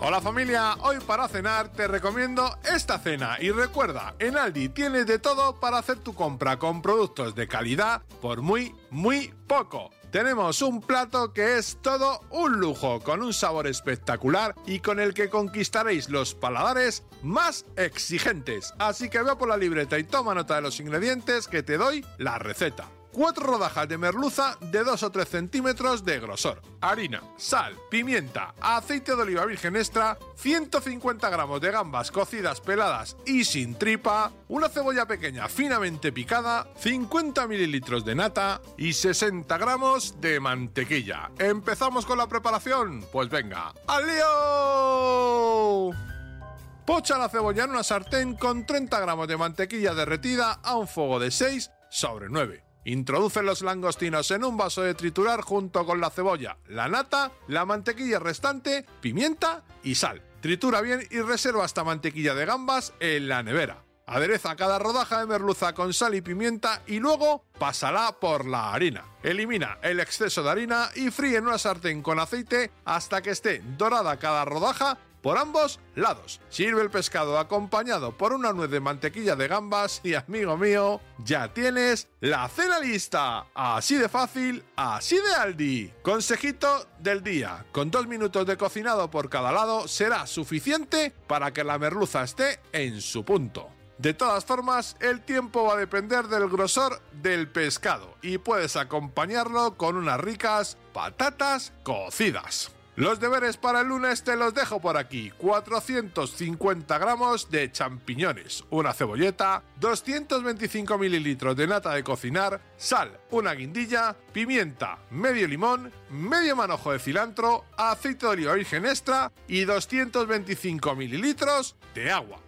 Hola familia, hoy para cenar te recomiendo esta cena y recuerda, en Aldi tienes de todo para hacer tu compra con productos de calidad por muy, muy poco. Tenemos un plato que es todo un lujo, con un sabor espectacular y con el que conquistaréis los paladares más exigentes. Así que ve por la libreta y toma nota de los ingredientes que te doy la receta. 4 rodajas de merluza de 2 o 3 centímetros de grosor, harina, sal, pimienta, aceite de oliva virgen extra, 150 gramos de gambas cocidas peladas y sin tripa, una cebolla pequeña finamente picada, 50 mililitros de nata y 60 gramos de mantequilla. ¿Empezamos con la preparación? Pues venga, ¡al lío! Pocha la cebolla en una sartén con 30 gramos de mantequilla derretida a un fuego de 6 sobre 9. Introduce los langostinos en un vaso de triturar junto con la cebolla, la nata, la mantequilla restante, pimienta y sal. Tritura bien y reserva esta mantequilla de gambas en la nevera. Adereza cada rodaja de merluza con sal y pimienta y luego pásala por la harina. Elimina el exceso de harina y fríe en una sartén con aceite hasta que esté dorada cada rodaja por ambos lados. Sirve el pescado acompañado por una nuez de mantequilla de gambas y amigo mío, ya tienes la cena lista. Así de fácil, así de Aldi. Consejito del día, con dos minutos de cocinado por cada lado será suficiente para que la merluza esté en su punto. De todas formas, el tiempo va a depender del grosor del pescado y puedes acompañarlo con unas ricas patatas cocidas. Los deberes para el lunes te los dejo por aquí. 450 gramos de champiñones, una cebolleta, 225 mililitros de nata de cocinar, sal, una guindilla, pimienta, medio limón, medio manojo de cilantro, aceite de oliva virgen extra y 225 mililitros de agua.